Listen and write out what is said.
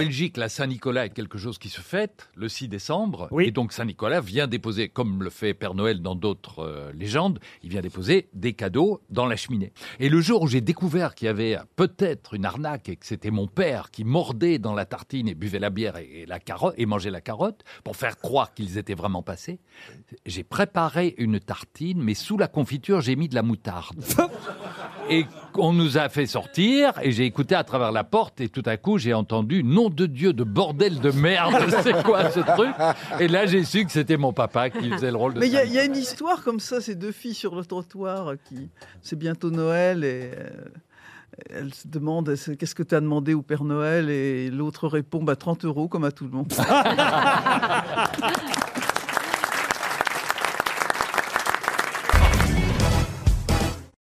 Belgique, la Saint-Nicolas est quelque chose qui se fête le 6 décembre. Et donc Saint-Nicolas vient déposer, comme le fait Père Noël dans d'autres euh, légendes, il vient déposer des cadeaux dans la cheminée. Et le jour où j'ai découvert qu'il y avait peut-être une arnaque et que c'était mon père qui mordait dans la tartine et buvait la bière et, la carotte et mangeait la carotte pour faire croire qu'ils étaient vraiment passés, j'ai préparé une tartine, mais sous la confiture j'ai mis de la moutarde. et on nous a fait sortir et j'ai écouté à travers la porte et tout à coup j'ai entendu nom de Dieu de bordel de merde, c'est quoi ce truc? Et là j'ai su que c'était mon papa qui faisait le rôle de. Mais il y, a une histoire comme ça, ces deux filles sur le trottoir qui c'est bientôt Noël et euh, elle se demande qu'est-ce que tu as demandé au Père Noël? Et l'autre répond bah, 30 euros comme à tout le monde.